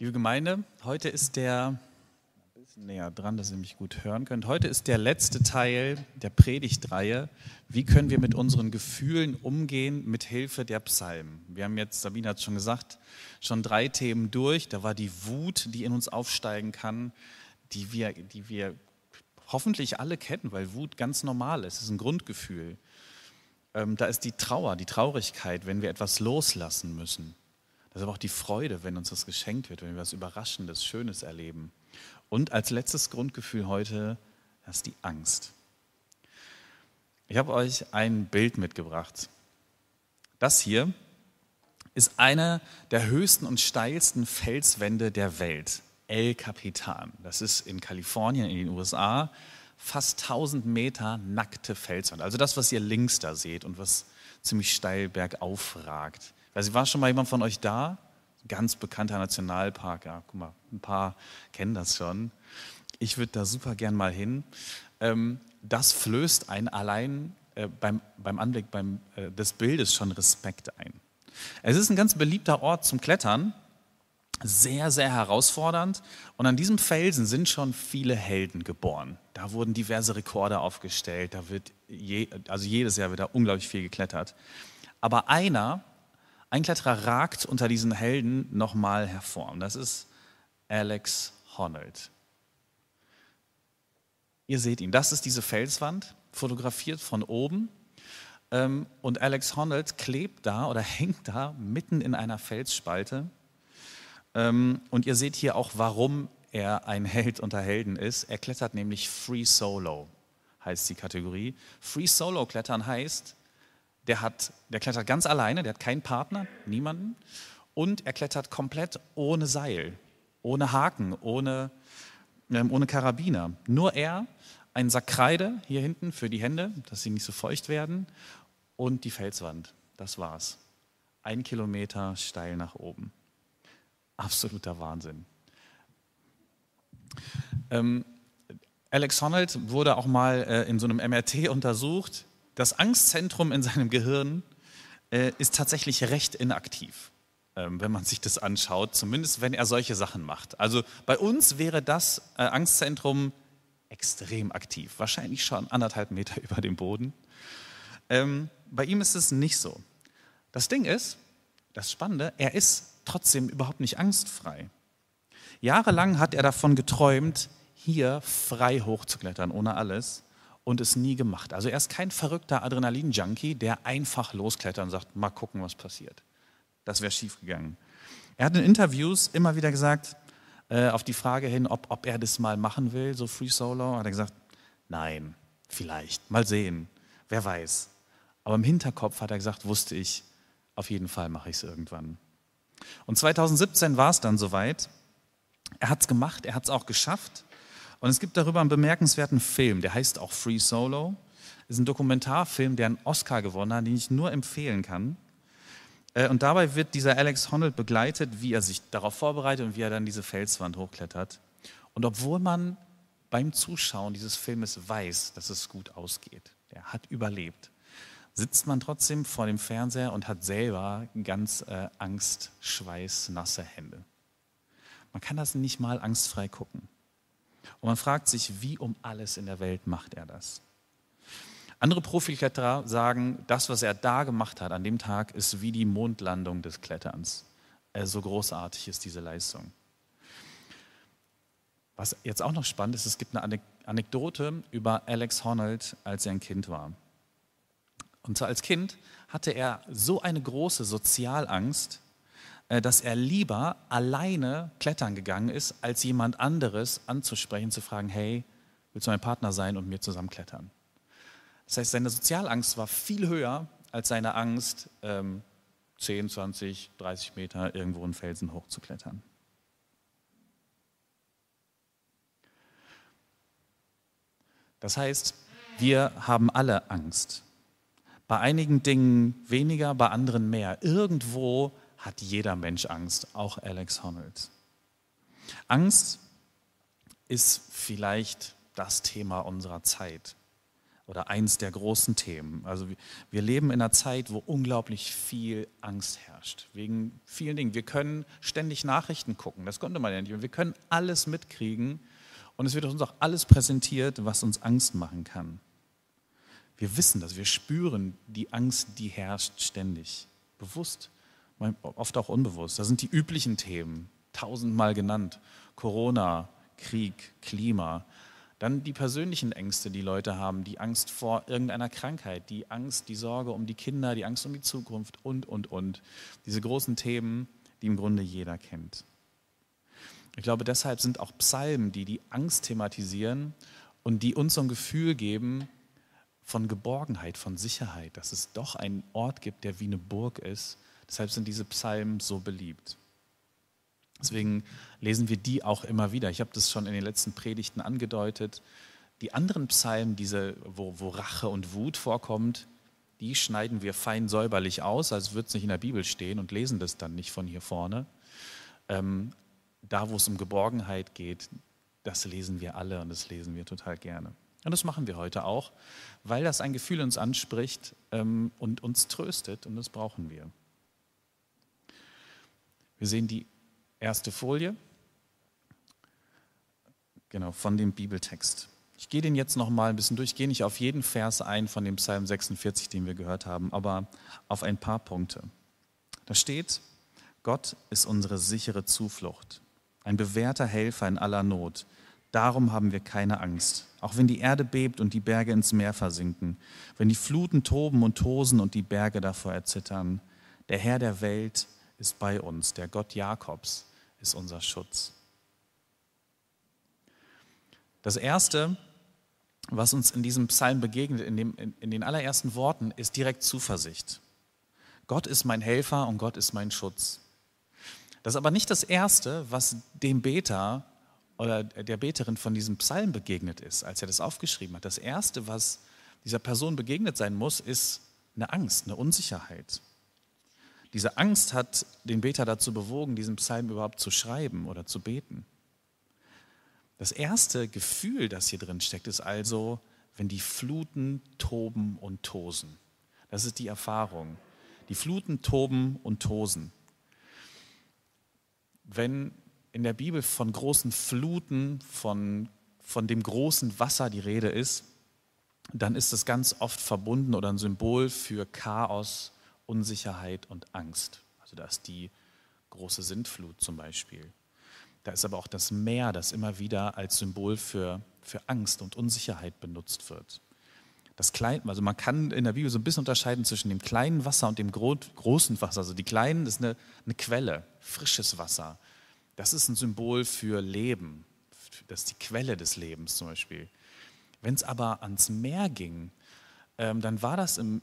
Liebe Gemeinde, heute ist der, ein bisschen näher dran, dass ihr mich gut hören könnt, heute ist der letzte Teil der Predigtreihe, wie können wir mit unseren Gefühlen umgehen mit Hilfe der Psalmen. Wir haben jetzt, Sabine hat schon gesagt, schon drei Themen durch. Da war die Wut, die in uns aufsteigen kann, die wir, die wir hoffentlich alle kennen, weil Wut ganz normal ist, es ist ein Grundgefühl. Ähm, da ist die Trauer, die Traurigkeit, wenn wir etwas loslassen müssen. Das ist aber auch die Freude, wenn uns das geschenkt wird, wenn wir was Überraschendes, Schönes erleben. Und als letztes Grundgefühl heute, das ist die Angst. Ich habe euch ein Bild mitgebracht. Das hier ist eine der höchsten und steilsten Felswände der Welt, El Capitan. Das ist in Kalifornien, in den USA, fast 1000 Meter nackte Felswand. Also das, was ihr links da seht und was ziemlich steil bergauf ragt. Also war schon mal jemand von euch da? Ganz bekannter Nationalpark, ja, guck mal, ein paar kennen das schon. Ich würde da super gern mal hin. Ähm, das flößt einen allein äh, beim, beim Anblick beim, äh, des Bildes schon Respekt ein. Es ist ein ganz beliebter Ort zum Klettern, sehr, sehr herausfordernd. Und an diesem Felsen sind schon viele Helden geboren. Da wurden diverse Rekorde aufgestellt, da wird je, also jedes Jahr wird da unglaublich viel geklettert. Aber einer, ein Kletterer ragt unter diesen Helden nochmal hervor. Und das ist Alex Honnold. Ihr seht ihn. Das ist diese Felswand, fotografiert von oben. Ähm, und Alex Honnold klebt da oder hängt da mitten in einer Felsspalte. Ähm, und ihr seht hier auch, warum er ein Held unter Helden ist. Er klettert nämlich Free Solo, heißt die Kategorie. Free Solo Klettern heißt, der, hat, der klettert ganz alleine, der hat keinen Partner, niemanden. Und er klettert komplett ohne Seil, ohne Haken, ohne, ähm, ohne Karabiner. Nur er, ein Sack Kreide hier hinten für die Hände, dass sie nicht so feucht werden, und die Felswand. Das war's. Ein Kilometer steil nach oben. Absoluter Wahnsinn. Ähm, Alex Honnold wurde auch mal äh, in so einem MRT untersucht das Angstzentrum in seinem Gehirn äh, ist tatsächlich recht inaktiv, ähm, wenn man sich das anschaut, zumindest wenn er solche Sachen macht. Also bei uns wäre das äh, Angstzentrum extrem aktiv, wahrscheinlich schon anderthalb Meter über dem Boden. Ähm, bei ihm ist es nicht so. Das Ding ist, das Spannende, er ist trotzdem überhaupt nicht angstfrei. Jahrelang hat er davon geträumt, hier frei hochzuklettern, ohne alles und es nie gemacht. Also er ist kein verrückter Adrenalin-Junkie, der einfach losklettert und sagt, mal gucken, was passiert. Das wäre schiefgegangen. Er hat in Interviews immer wieder gesagt, äh, auf die Frage hin, ob, ob er das mal machen will, so Free Solo, hat er gesagt, nein, vielleicht, mal sehen, wer weiß. Aber im Hinterkopf hat er gesagt, wusste ich, auf jeden Fall mache ich es irgendwann. Und 2017 war es dann soweit. Er hat es gemacht, er hat es auch geschafft. Und es gibt darüber einen bemerkenswerten Film, der heißt auch Free Solo. Das ist ein Dokumentarfilm, der einen Oscar gewonnen hat, den ich nur empfehlen kann. Äh, und dabei wird dieser Alex Honnold begleitet, wie er sich darauf vorbereitet und wie er dann diese Felswand hochklettert. Und obwohl man beim Zuschauen dieses Filmes weiß, dass es gut ausgeht, der hat überlebt, sitzt man trotzdem vor dem Fernseher und hat selber ganz äh, Angst, Schweiß, nasse Hände. Man kann das nicht mal angstfrei gucken. Und man fragt sich, wie um alles in der Welt macht er das? Andere Profikletterer sagen, das, was er da gemacht hat an dem Tag, ist wie die Mondlandung des Kletterns. Äh, so großartig ist diese Leistung. Was jetzt auch noch spannend ist, es gibt eine Anekdote über Alex Honnold, als er ein Kind war. Und zwar als Kind hatte er so eine große Sozialangst, dass er lieber alleine klettern gegangen ist, als jemand anderes anzusprechen, zu fragen, hey, willst du mein Partner sein und mir zusammen klettern? Das heißt, seine Sozialangst war viel höher als seine Angst, 10, 20, 30 Meter irgendwo einen Felsen hochzuklettern. Das heißt, wir haben alle Angst. Bei einigen Dingen weniger, bei anderen mehr. Irgendwo hat jeder Mensch Angst, auch Alex Honnold. Angst ist vielleicht das Thema unserer Zeit. oder eins der großen Themen. Also wir leben in einer Zeit, wo unglaublich viel Angst herrscht, wegen vielen Dingen. Wir können ständig Nachrichten gucken, das konnte man ja nicht. Wir können alles mitkriegen und es wird uns auch alles präsentiert, was uns Angst machen kann. Wir wissen das, wir spüren die Angst, die herrscht ständig, bewusst, oft auch unbewusst. Das sind die üblichen Themen, tausendmal genannt. Corona, Krieg, Klima, dann die persönlichen Ängste, die Leute haben, die Angst vor irgendeiner Krankheit, die Angst, die Sorge um die Kinder, die Angst um die Zukunft und, und, und. Diese großen Themen, die im Grunde jeder kennt. Ich glaube, deshalb sind auch Psalmen, die die Angst thematisieren und die uns so ein Gefühl geben von Geborgenheit, von Sicherheit, dass es doch einen Ort gibt, der wie eine Burg ist. Deshalb sind diese Psalmen so beliebt. Deswegen lesen wir die auch immer wieder. Ich habe das schon in den letzten Predigten angedeutet. Die anderen Psalmen, diese, wo, wo Rache und Wut vorkommt, die schneiden wir fein säuberlich aus, als würde es nicht in der Bibel stehen und lesen das dann nicht von hier vorne. Ähm, da, wo es um Geborgenheit geht, das lesen wir alle und das lesen wir total gerne. Und das machen wir heute auch, weil das ein Gefühl uns anspricht ähm, und uns tröstet und das brauchen wir. Wir sehen die erste Folie. Genau, von dem Bibeltext. Ich gehe den jetzt noch mal ein bisschen durch, ich gehe nicht auf jeden Vers ein von dem Psalm 46, den wir gehört haben, aber auf ein paar Punkte. Da steht, Gott ist unsere sichere Zuflucht, ein bewährter Helfer in aller Not. Darum haben wir keine Angst, auch wenn die Erde bebt und die Berge ins Meer versinken, wenn die Fluten toben und tosen und die Berge davor erzittern. Der Herr der Welt ist bei uns, der Gott Jakobs ist unser Schutz. Das Erste, was uns in diesem Psalm begegnet, in, dem, in, in den allerersten Worten, ist direkt Zuversicht. Gott ist mein Helfer und Gott ist mein Schutz. Das ist aber nicht das Erste, was dem Beter oder der Beterin von diesem Psalm begegnet ist, als er das aufgeschrieben hat. Das Erste, was dieser Person begegnet sein muss, ist eine Angst, eine Unsicherheit. Diese Angst hat den Beter dazu bewogen, diesen Psalm überhaupt zu schreiben oder zu beten. Das erste Gefühl, das hier drin steckt, ist also, wenn die Fluten toben und tosen. Das ist die Erfahrung. Die Fluten toben und tosen. Wenn in der Bibel von großen Fluten, von, von dem großen Wasser die Rede ist, dann ist es ganz oft verbunden oder ein Symbol für Chaos, Unsicherheit und Angst. Also da ist die große Sintflut zum Beispiel. Da ist aber auch das Meer, das immer wieder als Symbol für, für Angst und Unsicherheit benutzt wird. Das Klein, also man kann in der Bibel so ein bisschen unterscheiden zwischen dem kleinen Wasser und dem großen Wasser. Also die kleinen ist eine, eine Quelle, frisches Wasser. Das ist ein Symbol für Leben. Das ist die Quelle des Lebens zum Beispiel. Wenn es aber ans Meer ging, ähm, dann war das im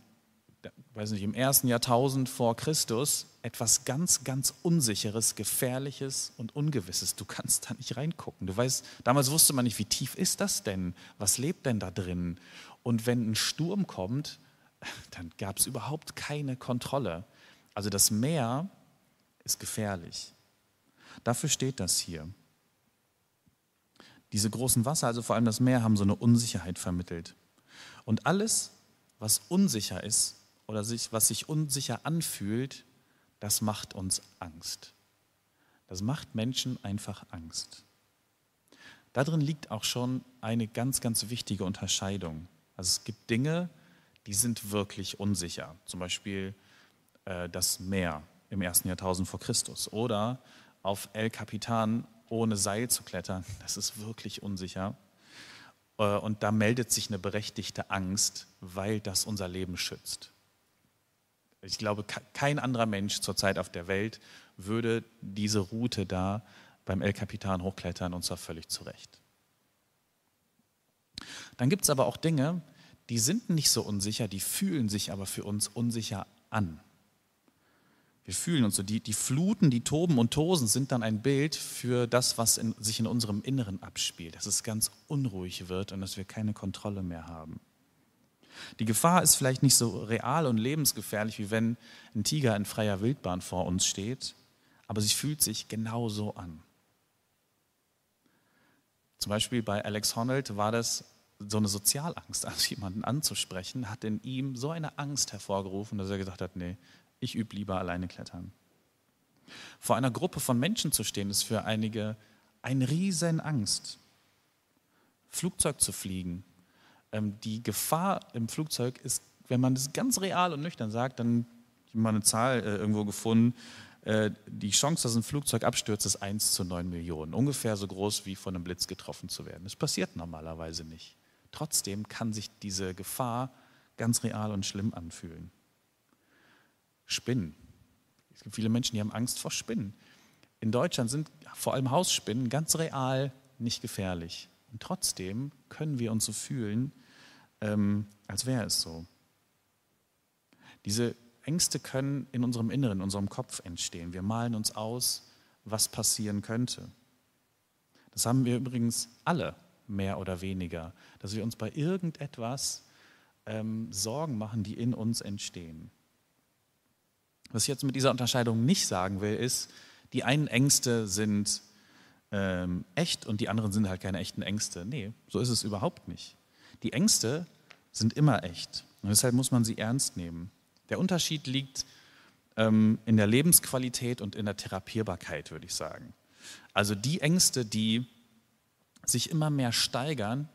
weiß nicht, im ersten Jahrtausend vor Christus etwas ganz, ganz Unsicheres, Gefährliches und Ungewisses. Du kannst da nicht reingucken. Du weißt, damals wusste man nicht, wie tief ist das denn? Was lebt denn da drin? Und wenn ein Sturm kommt, dann gab es überhaupt keine Kontrolle. Also das Meer ist gefährlich. Dafür steht das hier. Diese großen Wasser, also vor allem das Meer, haben so eine Unsicherheit vermittelt. Und alles, was unsicher ist, oder sich, was sich unsicher anfühlt, das macht uns Angst. Das macht Menschen einfach Angst. Darin liegt auch schon eine ganz, ganz wichtige Unterscheidung. Also es gibt Dinge, die sind wirklich unsicher. Zum Beispiel äh, das Meer im ersten Jahrtausend vor Christus oder auf El Capitan ohne Seil zu klettern. Das ist wirklich unsicher. Äh, und da meldet sich eine berechtigte Angst, weil das unser Leben schützt. Ich glaube, kein anderer Mensch zurzeit auf der Welt würde diese Route da beim El Capitan hochklettern und zwar völlig zurecht. Dann gibt es aber auch Dinge, die sind nicht so unsicher, die fühlen sich aber für uns unsicher an. Wir fühlen uns so, die, die Fluten, die toben und tosen sind dann ein Bild für das, was in, sich in unserem Inneren abspielt, dass es ganz unruhig wird und dass wir keine Kontrolle mehr haben. Die Gefahr ist vielleicht nicht so real und lebensgefährlich, wie wenn ein Tiger in freier Wildbahn vor uns steht, aber sie fühlt sich genauso an. Zum Beispiel bei Alex Honnold war das so eine Sozialangst, also jemanden anzusprechen, hat in ihm so eine Angst hervorgerufen, dass er gesagt hat, nee, ich übe lieber alleine klettern. Vor einer Gruppe von Menschen zu stehen, ist für einige eine riesen Angst. Flugzeug zu fliegen. Ähm, die Gefahr im Flugzeug ist, wenn man das ganz real und nüchtern sagt, dann ich habe mal eine Zahl äh, irgendwo gefunden, äh, die Chance, dass ein Flugzeug abstürzt, ist 1 zu 9 Millionen. Ungefähr so groß wie von einem Blitz getroffen zu werden. Das passiert normalerweise nicht. Trotzdem kann sich diese Gefahr ganz real und schlimm anfühlen. Spinnen. Es gibt viele Menschen, die haben Angst vor Spinnen. In Deutschland sind vor allem Hausspinnen ganz real nicht gefährlich. Und trotzdem können wir uns so fühlen, ähm, als wäre es so. Diese Ängste können in unserem Inneren, in unserem Kopf entstehen. Wir malen uns aus, was passieren könnte. Das haben wir übrigens alle mehr oder weniger, dass wir uns bei irgendetwas ähm, Sorgen machen, die in uns entstehen. Was ich jetzt mit dieser Unterscheidung nicht sagen will, ist, die einen Ängste sind ähm, echt und die anderen sind halt keine echten Ängste. Nee, so ist es überhaupt nicht. Die Ängste sind immer echt und deshalb muss man sie ernst nehmen. Der Unterschied liegt ähm, in der Lebensqualität und in der Therapierbarkeit, würde ich sagen. Also die Ängste, die sich immer mehr steigern,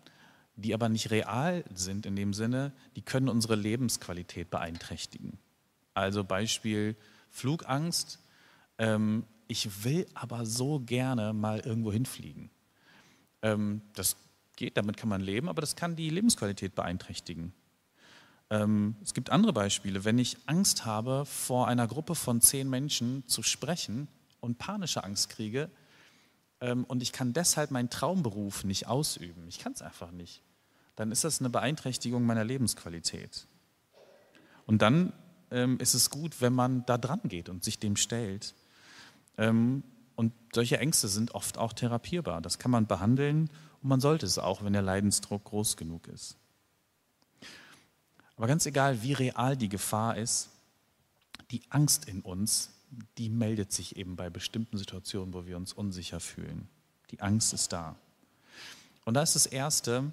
die aber nicht real sind in dem Sinne, die können unsere Lebensqualität beeinträchtigen. Also Beispiel Flugangst. Ähm, ich will aber so gerne mal irgendwo hinfliegen. Ähm, das geht, damit kann man leben, aber das kann die Lebensqualität beeinträchtigen. Ähm, es gibt andere Beispiele. Wenn ich Angst habe, vor einer Gruppe von zehn Menschen zu sprechen und panische Angst kriege, ähm, und ich kann deshalb meinen Traumberuf nicht ausüben, ich kann es einfach nicht, dann ist das eine Beeinträchtigung meiner Lebensqualität. Und dann ähm, ist es gut, wenn man da dran geht und sich dem stellt. Ähm, und solche Ängste sind oft auch therapierbar. Das kann man behandeln und man sollte es auch, wenn der Leidensdruck groß genug ist. Aber ganz egal, wie real die Gefahr ist, die Angst in uns die meldet sich eben bei bestimmten Situationen, wo wir uns unsicher fühlen. Die Angst ist da. Und da ist das Erste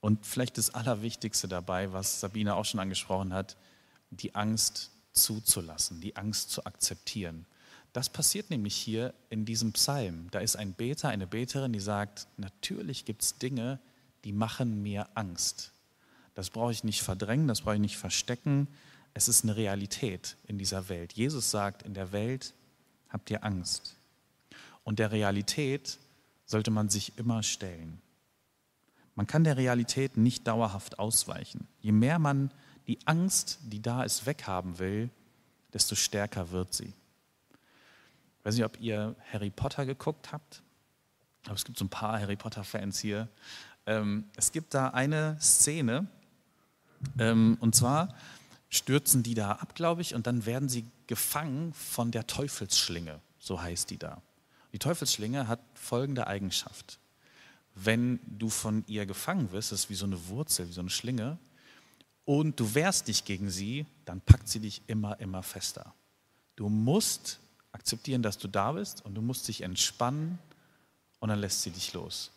und vielleicht das Allerwichtigste dabei, was Sabine auch schon angesprochen hat, die Angst zuzulassen, die Angst zu akzeptieren. Das passiert nämlich hier in diesem Psalm. Da ist ein Beter, eine Beterin, die sagt, natürlich gibt es Dinge, die machen mir Angst. Das brauche ich nicht verdrängen, das brauche ich nicht verstecken, es ist eine Realität in dieser Welt. Jesus sagt, in der Welt habt ihr Angst. Und der Realität sollte man sich immer stellen. Man kann der Realität nicht dauerhaft ausweichen. Je mehr man die Angst, die da ist, weghaben will, desto stärker wird sie. Ich weiß nicht, ob ihr Harry Potter geguckt habt, aber es gibt so ein paar Harry Potter-Fans hier. Ähm, es gibt da eine Szene, ähm, und zwar stürzen die da ab, glaube ich, und dann werden sie gefangen von der Teufelsschlinge, so heißt die da. Die Teufelsschlinge hat folgende Eigenschaft. Wenn du von ihr gefangen wirst, das ist wie so eine Wurzel, wie so eine Schlinge, und du wehrst dich gegen sie, dann packt sie dich immer, immer fester. Du musst akzeptieren, dass du da bist und du musst dich entspannen und dann lässt sie dich los.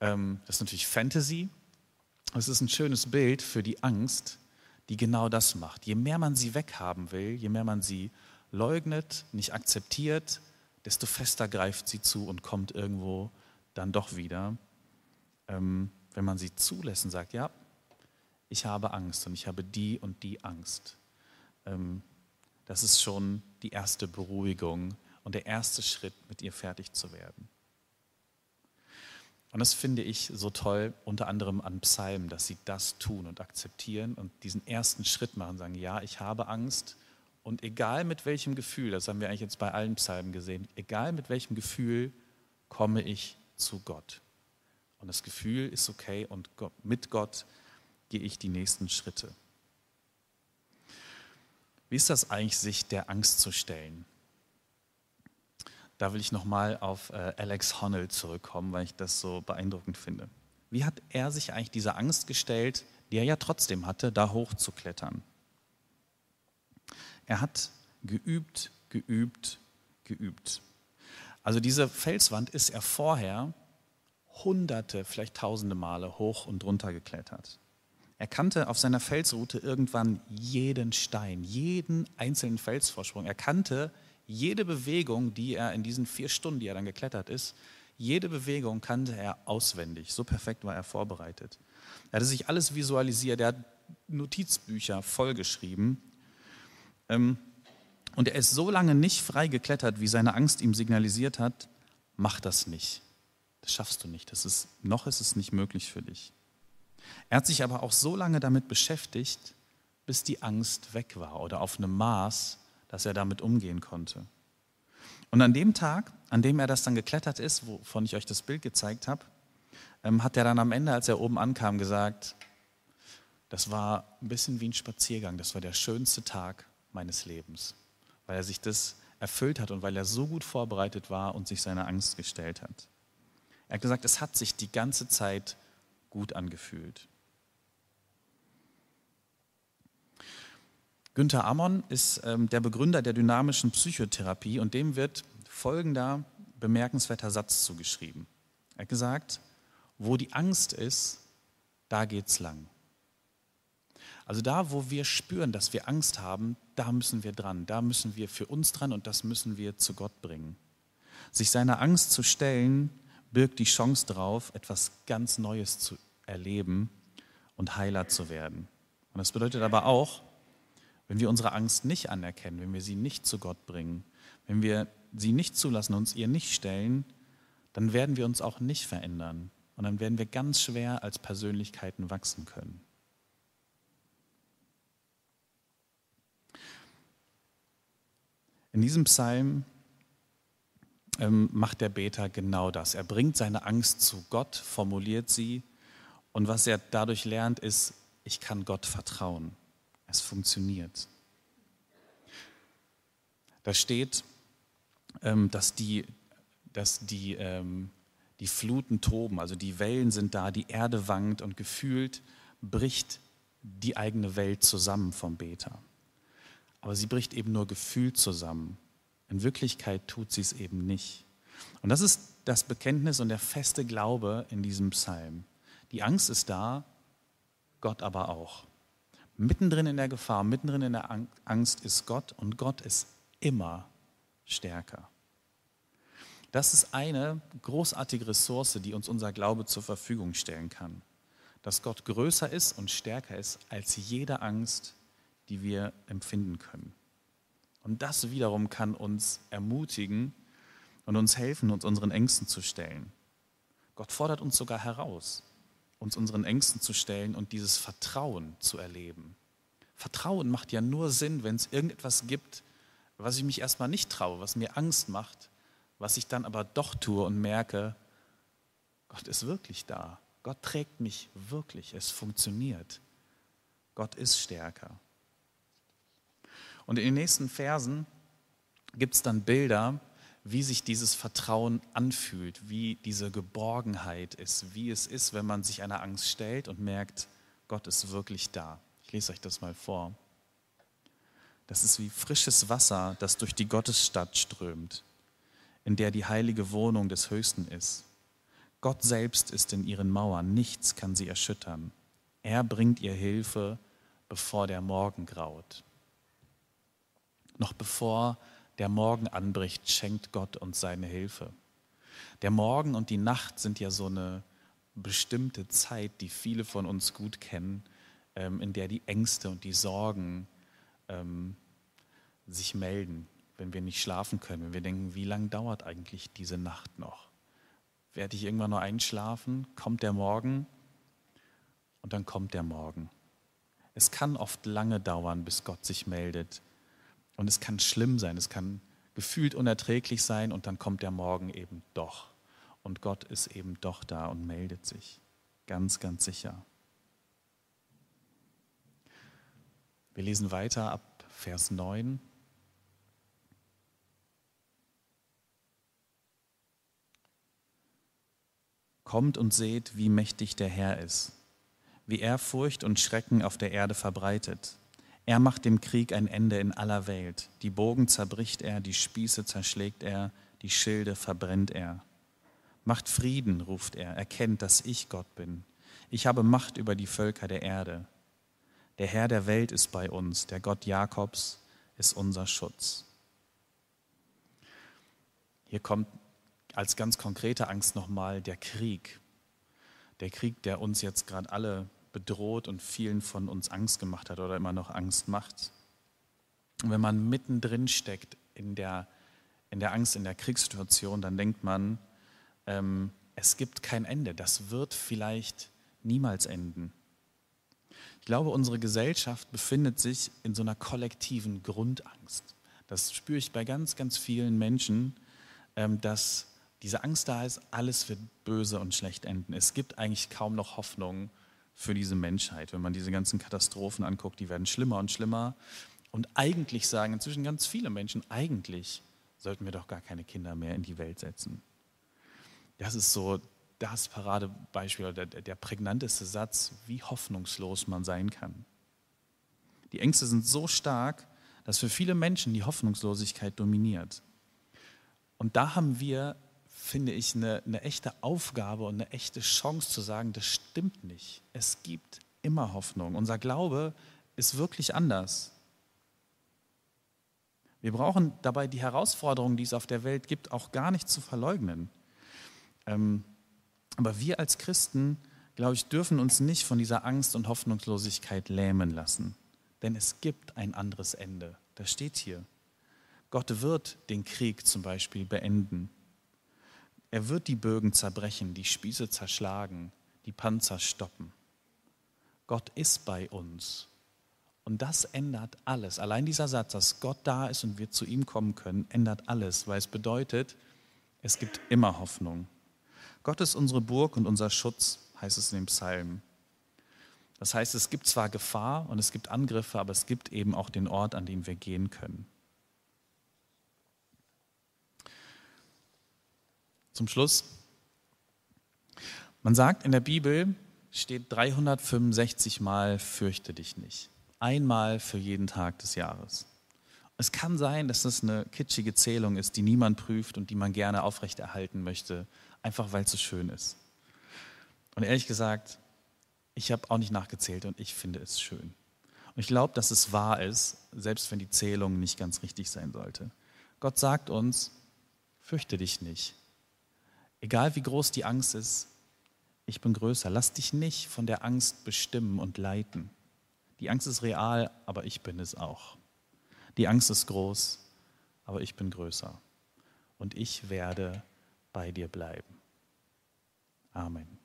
Ähm, das ist natürlich Fantasy. Es ist ein schönes Bild für die Angst, die genau das macht. Je mehr man sie weghaben will, je mehr man sie leugnet, nicht akzeptiert, desto fester greift sie zu und kommt irgendwo dann doch wieder. Ähm, wenn man sie zulässt und sagt, ja, ich habe Angst und ich habe die und die Angst. Ähm, das ist schon die erste Beruhigung und der erste Schritt, mit ihr fertig zu werden. Und das finde ich so toll, unter anderem an Psalmen, dass sie das tun und akzeptieren und diesen ersten Schritt machen, sagen, ja, ich habe Angst. Und egal mit welchem Gefühl, das haben wir eigentlich jetzt bei allen Psalmen gesehen, egal mit welchem Gefühl komme ich zu Gott. Und das Gefühl ist okay und mit Gott gehe ich die nächsten Schritte. Wie ist das eigentlich, sich der Angst zu stellen? Da will ich nochmal auf äh, Alex Honnold zurückkommen, weil ich das so beeindruckend finde. Wie hat er sich eigentlich dieser Angst gestellt, die er ja trotzdem hatte, da hochzuklettern? Er hat geübt, geübt, geübt. Also diese Felswand ist er vorher hunderte, vielleicht tausende Male hoch und runter geklettert. Er kannte auf seiner Felsroute irgendwann jeden Stein, jeden einzelnen Felsvorsprung. Er kannte jede Bewegung, die er in diesen vier Stunden, die er dann geklettert ist, jede Bewegung kannte er auswendig. So perfekt war er vorbereitet. Er hatte sich alles visualisiert. Er hat Notizbücher vollgeschrieben. Ähm, und er ist so lange nicht frei geklettert, wie seine Angst ihm signalisiert hat, mach das nicht. Das schaffst du nicht. Das ist, noch ist es nicht möglich für dich. Er hat sich aber auch so lange damit beschäftigt, bis die Angst weg war oder auf einem Maß, dass er damit umgehen konnte. Und an dem Tag, an dem er das dann geklettert ist, wovon ich euch das Bild gezeigt habe, ähm, hat er dann am Ende, als er oben ankam, gesagt, das war ein bisschen wie ein Spaziergang, das war der schönste Tag meines Lebens, weil er sich das erfüllt hat und weil er so gut vorbereitet war und sich seiner Angst gestellt hat. Er hat gesagt, es hat sich die ganze Zeit gut angefühlt. Günther Ammon ist ähm, der Begründer der dynamischen Psychotherapie und dem wird folgender bemerkenswerter Satz zugeschrieben. Er hat gesagt, wo die Angst ist, da geht's lang. Also da, wo wir spüren, dass wir Angst haben, da müssen wir dran, da müssen wir für uns dran und das müssen wir zu Gott bringen. Sich seiner Angst zu stellen, birgt die Chance darauf, etwas ganz Neues zu erleben und heiler zu werden. Und das bedeutet aber auch, wenn wir unsere Angst nicht anerkennen, wenn wir sie nicht zu Gott bringen, wenn wir sie nicht zulassen, uns ihr nicht stellen, dann werden wir uns auch nicht verändern. Und dann werden wir ganz schwer als Persönlichkeiten wachsen können. In diesem Psalm macht der Beter genau das. Er bringt seine Angst zu Gott, formuliert sie und was er dadurch lernt, ist, ich kann Gott vertrauen. Es funktioniert. Da steht, ähm, dass, die, dass die, ähm, die Fluten toben, also die Wellen sind da, die Erde wankt und gefühlt bricht die eigene Welt zusammen vom Beter. Aber sie bricht eben nur gefühlt zusammen. In Wirklichkeit tut sie es eben nicht. Und das ist das Bekenntnis und der feste Glaube in diesem Psalm. Die Angst ist da, Gott aber auch. Mittendrin in der Gefahr, mittendrin in der Angst ist Gott und Gott ist immer stärker. Das ist eine großartige Ressource, die uns unser Glaube zur Verfügung stellen kann. Dass Gott größer ist und stärker ist als jede Angst, die wir empfinden können. Und das wiederum kann uns ermutigen und uns helfen, uns unseren Ängsten zu stellen. Gott fordert uns sogar heraus, uns unseren Ängsten zu stellen und dieses Vertrauen zu erleben. Vertrauen macht ja nur Sinn, wenn es irgendetwas gibt, was ich mich erstmal nicht traue, was mir Angst macht, was ich dann aber doch tue und merke, Gott ist wirklich da. Gott trägt mich wirklich. Es funktioniert. Gott ist stärker. Und in den nächsten Versen gibt es dann Bilder, wie sich dieses Vertrauen anfühlt, wie diese Geborgenheit ist, wie es ist, wenn man sich einer Angst stellt und merkt, Gott ist wirklich da. Ich lese euch das mal vor. Das ist wie frisches Wasser, das durch die Gottesstadt strömt, in der die heilige Wohnung des Höchsten ist. Gott selbst ist in ihren Mauern, nichts kann sie erschüttern. Er bringt ihr Hilfe, bevor der Morgen graut. Noch bevor der Morgen anbricht, schenkt Gott uns seine Hilfe. Der Morgen und die Nacht sind ja so eine bestimmte Zeit, die viele von uns gut kennen, ähm, in der die Ängste und die Sorgen ähm, sich melden, wenn wir nicht schlafen können, wenn wir denken, wie lange dauert eigentlich diese Nacht noch? Werde ich irgendwann nur einschlafen? Kommt der Morgen? Und dann kommt der Morgen. Es kann oft lange dauern, bis Gott sich meldet. Und es kann schlimm sein, es kann gefühlt unerträglich sein und dann kommt der Morgen eben doch. Und Gott ist eben doch da und meldet sich. Ganz, ganz sicher. Wir lesen weiter ab Vers 9. Kommt und seht, wie mächtig der Herr ist, wie er Furcht und Schrecken auf der Erde verbreitet. Er macht dem Krieg ein Ende in aller Welt. Die Bogen zerbricht er, die Spieße zerschlägt er, die Schilde verbrennt er. Macht Frieden, ruft er, erkennt, dass ich Gott bin. Ich habe Macht über die Völker der Erde. Der Herr der Welt ist bei uns, der Gott Jakobs ist unser Schutz. Hier kommt als ganz konkrete Angst nochmal der Krieg. Der Krieg, der uns jetzt gerade alle bedroht und vielen von uns Angst gemacht hat oder immer noch Angst macht. Und wenn man mittendrin steckt in der, in der Angst, in der Kriegssituation, dann denkt man, ähm, es gibt kein Ende. Das wird vielleicht niemals enden. Ich glaube, unsere Gesellschaft befindet sich in so einer kollektiven Grundangst. Das spüre ich bei ganz, ganz vielen Menschen, ähm, dass diese Angst da ist, alles wird böse und schlecht enden. Es gibt eigentlich kaum noch Hoffnung für diese Menschheit. Wenn man diese ganzen Katastrophen anguckt, die werden schlimmer und schlimmer. Und eigentlich sagen inzwischen ganz viele Menschen, eigentlich sollten wir doch gar keine Kinder mehr in die Welt setzen. Das ist so das Paradebeispiel oder der, der prägnanteste Satz, wie hoffnungslos man sein kann. Die Ängste sind so stark, dass für viele Menschen die Hoffnungslosigkeit dominiert. Und da haben wir, finde ich, eine, eine echte Aufgabe und eine echte Chance zu sagen, das stimmt nicht. Es gibt immer Hoffnung. Unser Glaube ist wirklich anders. Wir brauchen dabei die Herausforderungen, die es auf der Welt gibt, auch gar nicht zu verleugnen. Ähm, aber wir als Christen, glaube ich, dürfen uns nicht von dieser Angst und Hoffnungslosigkeit lähmen lassen. Denn es gibt ein anderes Ende. Das steht hier. Gott wird den Krieg zum Beispiel beenden. Er wird die Bögen zerbrechen, die Spieße zerschlagen, die Panzer stoppen. Gott ist bei uns. Und das ändert alles. Allein dieser Satz, dass Gott da ist und wir zu ihm kommen können, ändert alles, weil es bedeutet, es gibt immer Hoffnung. Gott ist unsere Burg und unser Schutz, heißt es in dem Psalm. Das heißt, es gibt zwar Gefahr und es gibt Angriffe, aber es gibt eben auch den Ort, an dem wir gehen können. Zum Schluss. Man sagt in der Bibel steht 365 Mal fürchte dich nicht. Einmal für jeden Tag des Jahres. Es kann sein, dass das eine kitschige Zählung ist, die niemand prüft und die man gerne aufrechterhalten möchte, einfach weil es so schön ist. Und ehrlich gesagt, ich habe auch nicht nachgezählt und ich finde es schön. Und ich glaube, dass es wahr ist, selbst wenn die Zählung nicht ganz richtig sein sollte. Gott sagt uns, fürchte dich nicht. Egal wie groß die Angst ist, ich bin größer. Lass dich nicht von der Angst bestimmen und leiten. Die Angst ist real, aber ich bin es auch. Die Angst ist groß, aber ich bin größer. Und ich werde bei dir bleiben. Amen.